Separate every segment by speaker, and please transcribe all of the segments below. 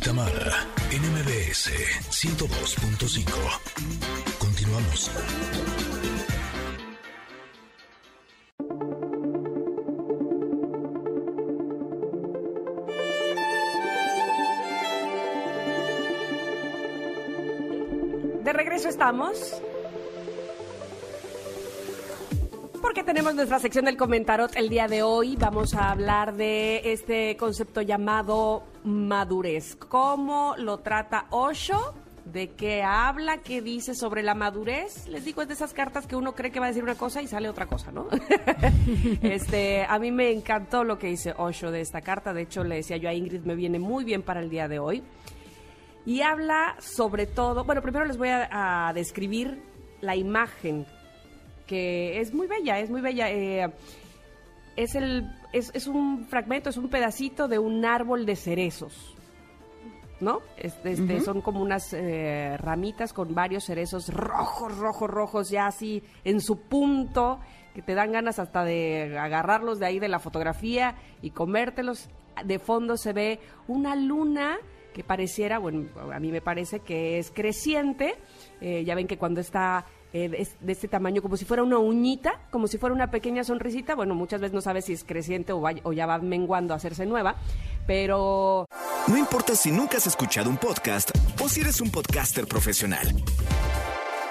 Speaker 1: Tamara en MBS 102.5. Continuamos.
Speaker 2: De regreso estamos. Porque tenemos nuestra sección del comentarot el día de hoy. Vamos a hablar de este concepto llamado madurez. ¿Cómo lo trata Osho? ¿De qué habla? ¿Qué dice sobre la madurez? Les digo, es de esas cartas que uno cree que va a decir una cosa y sale otra cosa, ¿no? este, a mí me encantó lo que dice Osho de esta carta. De hecho, le decía yo a Ingrid, me viene muy bien para el día de hoy. Y habla sobre todo, bueno, primero les voy a, a describir la imagen, que es muy bella, es muy bella. Eh, es, el, es, es, un fragmento, es un pedacito de un árbol de cerezos, ¿no? Este, este, uh -huh. Son como unas eh, ramitas con varios cerezos rojos, rojos, rojos, ya así en su punto, que te dan ganas hasta de agarrarlos de ahí de la fotografía y comértelos. De fondo se ve una luna que pareciera, bueno, a mí me parece que es creciente. Eh, ya ven que cuando está eh, de, de, este tamaño, como si fuera una uñita, como si fuera una pequeña sonrisita, bueno, muchas veces no sabes si es creciente o, vaya, o ya va menguando a hacerse nueva, pero...
Speaker 3: No importa si nunca has escuchado un podcast o si eres un podcaster profesional.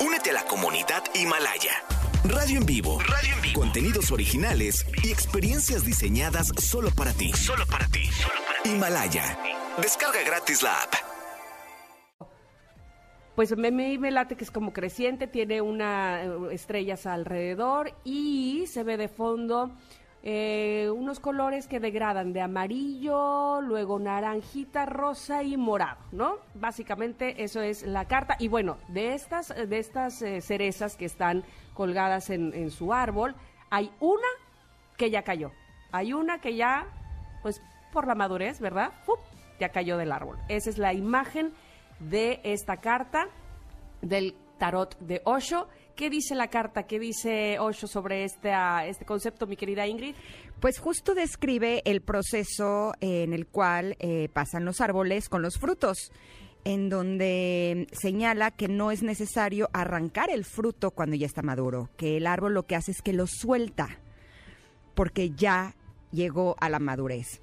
Speaker 3: Únete a la comunidad Himalaya. Radio en vivo. Radio en vivo. Contenidos originales y experiencias diseñadas solo para ti. Solo para ti. Solo para ti. Himalaya. Descarga gratis la app.
Speaker 2: Pues me, me, me, late que es como creciente, tiene una estrellas alrededor y se ve de fondo eh, unos colores que degradan de amarillo, luego naranjita, rosa y morado, ¿no? Básicamente eso es la carta. Y bueno, de estas, de estas eh, cerezas que están colgadas en, su árbol, hay una que ya cayó. Hay una que ya, pues por la madurez, ¿verdad? Ya cayó del árbol. Esa es la imagen de esta carta del tarot de Osho. ¿Qué dice la carta? ¿Qué dice Osho sobre este, este concepto, mi querida Ingrid?
Speaker 4: Pues justo describe el proceso en el cual eh, pasan los árboles con los frutos en donde señala que no es necesario arrancar el fruto cuando ya está maduro, que el árbol lo que hace es que lo suelta, porque ya llegó a la madurez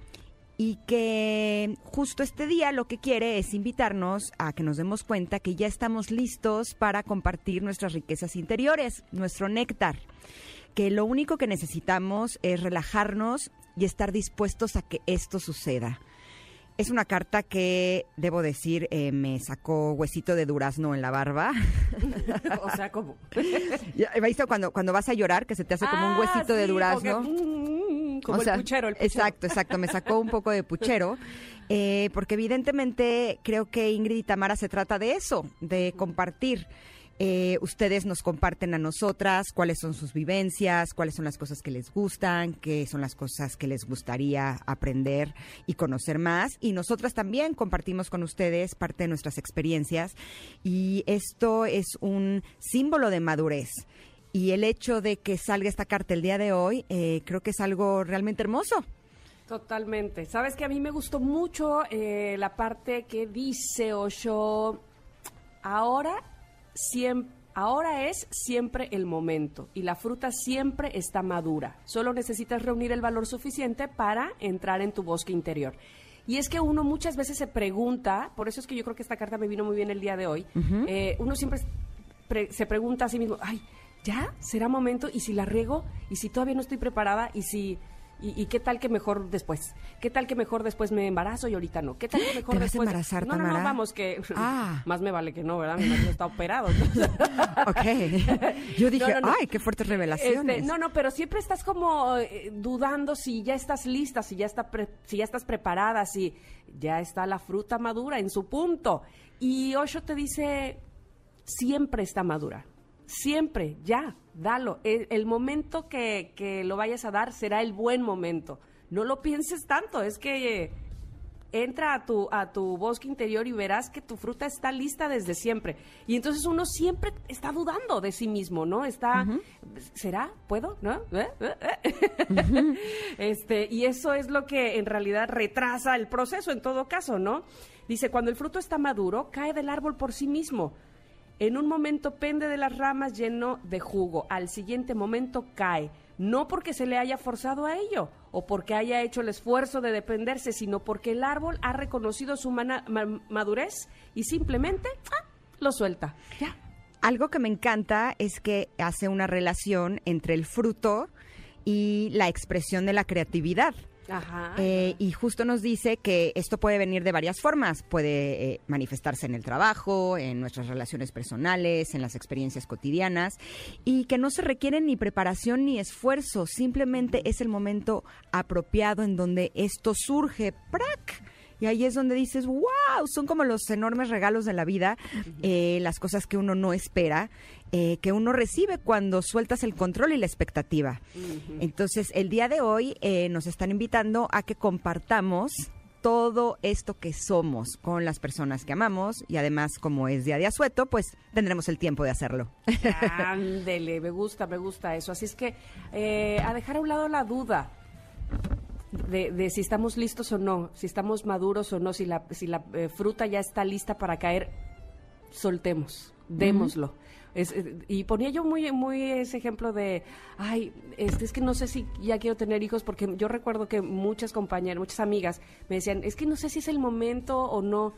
Speaker 4: y que justo este día lo que quiere es invitarnos a que nos demos cuenta que ya estamos listos para compartir nuestras riquezas interiores, nuestro néctar, que lo único que necesitamos es relajarnos y estar dispuestos a que esto suceda. Es una carta que, debo decir, eh, me sacó huesito de durazno en la barba.
Speaker 2: o sea, ¿cómo?
Speaker 4: ¿Viste cuando, cuando vas a llorar que se te hace como un huesito
Speaker 2: ah,
Speaker 4: de
Speaker 2: sí,
Speaker 4: durazno?
Speaker 2: Porque, mm, como
Speaker 4: o sea,
Speaker 2: el, puchero, el puchero.
Speaker 4: Exacto, exacto. Me sacó un poco de puchero. Eh, porque evidentemente creo que Ingrid y Tamara se trata de eso, de compartir. Eh, ustedes nos comparten a nosotras cuáles son sus vivencias, cuáles son las cosas que les gustan, qué son las cosas que les gustaría aprender y conocer más. Y nosotras también compartimos con ustedes parte de nuestras experiencias. Y esto es un símbolo de madurez. Y el hecho de que salga esta carta el día de hoy, eh, creo que es algo realmente hermoso.
Speaker 2: Totalmente. Sabes que a mí me gustó mucho eh, la parte que dice Osho, ahora siempre, ahora es siempre el momento y la fruta siempre está madura. Solo necesitas reunir el valor suficiente para entrar en tu bosque interior. Y es que uno muchas veces se pregunta, por eso es que yo creo que esta carta me vino muy bien el día de hoy, uh -huh. eh, uno siempre pre se pregunta a sí mismo, ay, ¿ya? ¿Será momento? ¿Y si la riego? ¿Y si todavía no estoy preparada? ¿Y si...? ¿Y, ¿Y, qué tal que mejor después? ¿Qué tal que mejor después me embarazo y ahorita no? ¿Qué tal que mejor
Speaker 4: ¿Te vas
Speaker 2: después?
Speaker 4: A embarazar,
Speaker 2: no, no, no, vamos, que
Speaker 4: ah.
Speaker 2: más me vale que no, ¿verdad? Mi marido está operado. ¿no?
Speaker 4: ok. Yo dije, no, no, ay, qué fuertes revelaciones.
Speaker 2: Este, no, no, pero siempre estás como eh, dudando si ya estás lista, si ya, está si ya estás preparada, si ya está la fruta madura en su punto. Y Osho te dice, siempre está madura siempre, ya, dalo. El, el momento que, que, lo vayas a dar será el buen momento. No lo pienses tanto, es que entra a tu, a tu bosque interior y verás que tu fruta está lista desde siempre. Y entonces uno siempre está dudando de sí mismo, ¿no? Está, ¿será? ¿Puedo? ¿No? ¿Eh? ¿Eh? ¿Eh? este, y eso es lo que en realidad retrasa el proceso en todo caso, ¿no? Dice, cuando el fruto está maduro, cae del árbol por sí mismo. En un momento pende de las ramas lleno de jugo, al siguiente momento cae, no porque se le haya forzado a ello o porque haya hecho el esfuerzo de dependerse, sino porque el árbol ha reconocido su madurez y simplemente ¡ah! lo suelta. Ya.
Speaker 4: Algo que me encanta es que hace una relación entre el fruto y la expresión de la creatividad. Ajá. Eh, y justo nos dice que esto puede venir de varias formas. Puede eh, manifestarse en el trabajo, en nuestras relaciones personales, en las experiencias cotidianas, y que no se requiere ni preparación ni esfuerzo. Simplemente es el momento apropiado en donde esto surge. ¡Prac! Y ahí es donde dices, wow, son como los enormes regalos de la vida, eh, las cosas que uno no espera, eh, que uno recibe cuando sueltas el control y la expectativa. Entonces, el día de hoy eh, nos están invitando a que compartamos todo esto que somos con las personas que amamos y además como es día de asueto, pues tendremos el tiempo de hacerlo.
Speaker 2: Ándele, me gusta, me gusta eso. Así es que a dejar a un lado la duda de, si estamos listos o no, si estamos maduros o no, si la, si la eh, fruta ya está lista para caer, soltemos, démoslo. Eh, y ponía yo muy, muy ese ejemplo de, ay, este, es que no sé si ya quiero tener hijos, porque yo recuerdo que muchas compañeras, muchas amigas me decían, es que no sé si es el momento o no.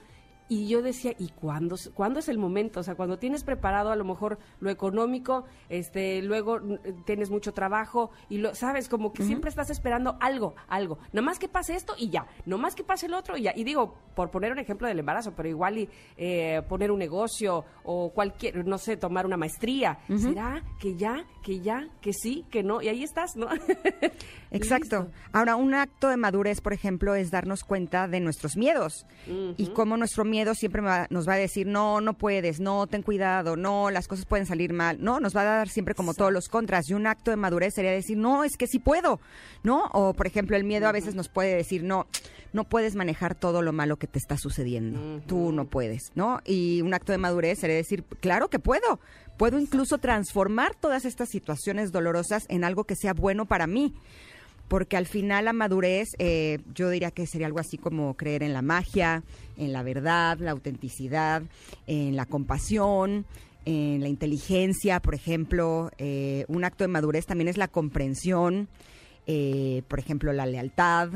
Speaker 2: Y yo decía, ¿y cuándo, cuándo es el momento? O sea, cuando tienes preparado a lo mejor lo económico, este, luego tienes mucho trabajo y lo, sabes, como que siempre estás esperando algo, algo. Nada más que pase esto y ya. No más que pase el otro y ya. Y digo, por poner un ejemplo del embarazo, pero igual y eh, poner un negocio o cualquier, no sé, tomar una maestría. ¿Será que ya, que ya, que sí, que no? Y ahí estás, ¿no?
Speaker 4: Exacto. Ahora, un acto de madurez, por ejemplo, es darnos cuenta de nuestros miedos y cómo nuestro miedo miedo siempre nos va a decir, no, no puedes, no, ten cuidado, no, las cosas pueden salir mal. No, nos va a dar siempre como todos los contras. Y un acto de madurez sería decir, no, es que sí puedo, ¿no? O, por ejemplo, el miedo a veces nos puede decir, no, no puedes manejar todo lo malo que te está sucediendo. Tú no puedes, ¿no? Y un acto de madurez sería decir, claro que puedo. Puedo incluso transformar todas estas situaciones dolorosas en algo que sea bueno para mí porque al final la madurez eh, yo diría que sería algo así como creer en la magia, en la verdad, la autenticidad, en la compasión, en la inteligencia, por ejemplo. Eh, un acto de madurez también es la comprensión, eh, por ejemplo, la lealtad,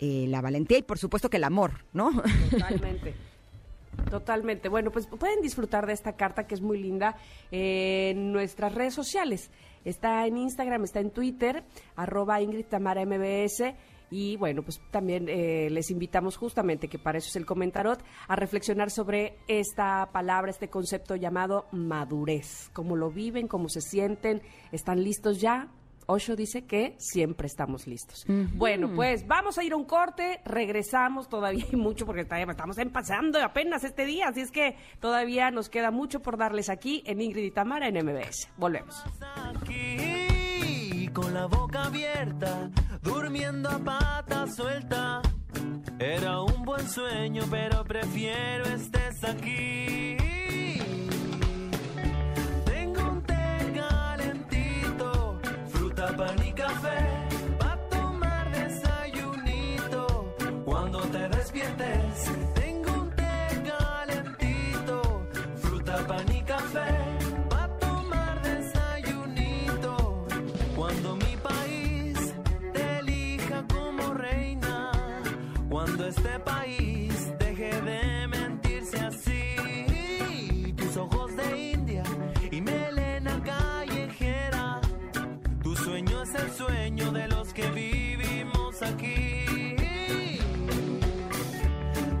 Speaker 4: la valentía y por supuesto que el amor, ¿no?
Speaker 2: Totalmente. Totalmente. Bueno, pues pueden disfrutar de esta carta que es muy linda en nuestras redes sociales. Está en Instagram, está en Twitter, arroba Ingrid Tamara MBS. Y bueno, pues también eh, les invitamos justamente, que para eso es el comentarot, a reflexionar sobre esta palabra, este concepto llamado madurez. Cómo lo viven, cómo se sienten, están listos ya Osho dice que siempre estamos listos. Bueno, pues vamos a ir a un corte, regresamos, todavía hay mucho porque estamos empezando apenas este día, así es que todavía nos queda mucho por darles aquí en Ingrid y Tamara en MBS. Volvemos.
Speaker 5: Con la boca abierta, durmiendo a pata suelta. Era un buen sueño, pero prefiero estés aquí. pan y café, cuando este país deje de mentirse así, tus ojos de India y melena callejera sueño es el sueño de los que vivimos aquí.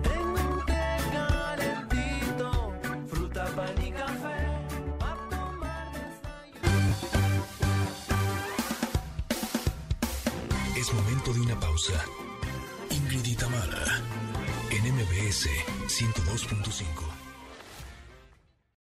Speaker 5: Tengo un té calentito, fruta, pan y café. para tomar
Speaker 1: Es momento de una pausa. Ingrid y en MBS 102.5.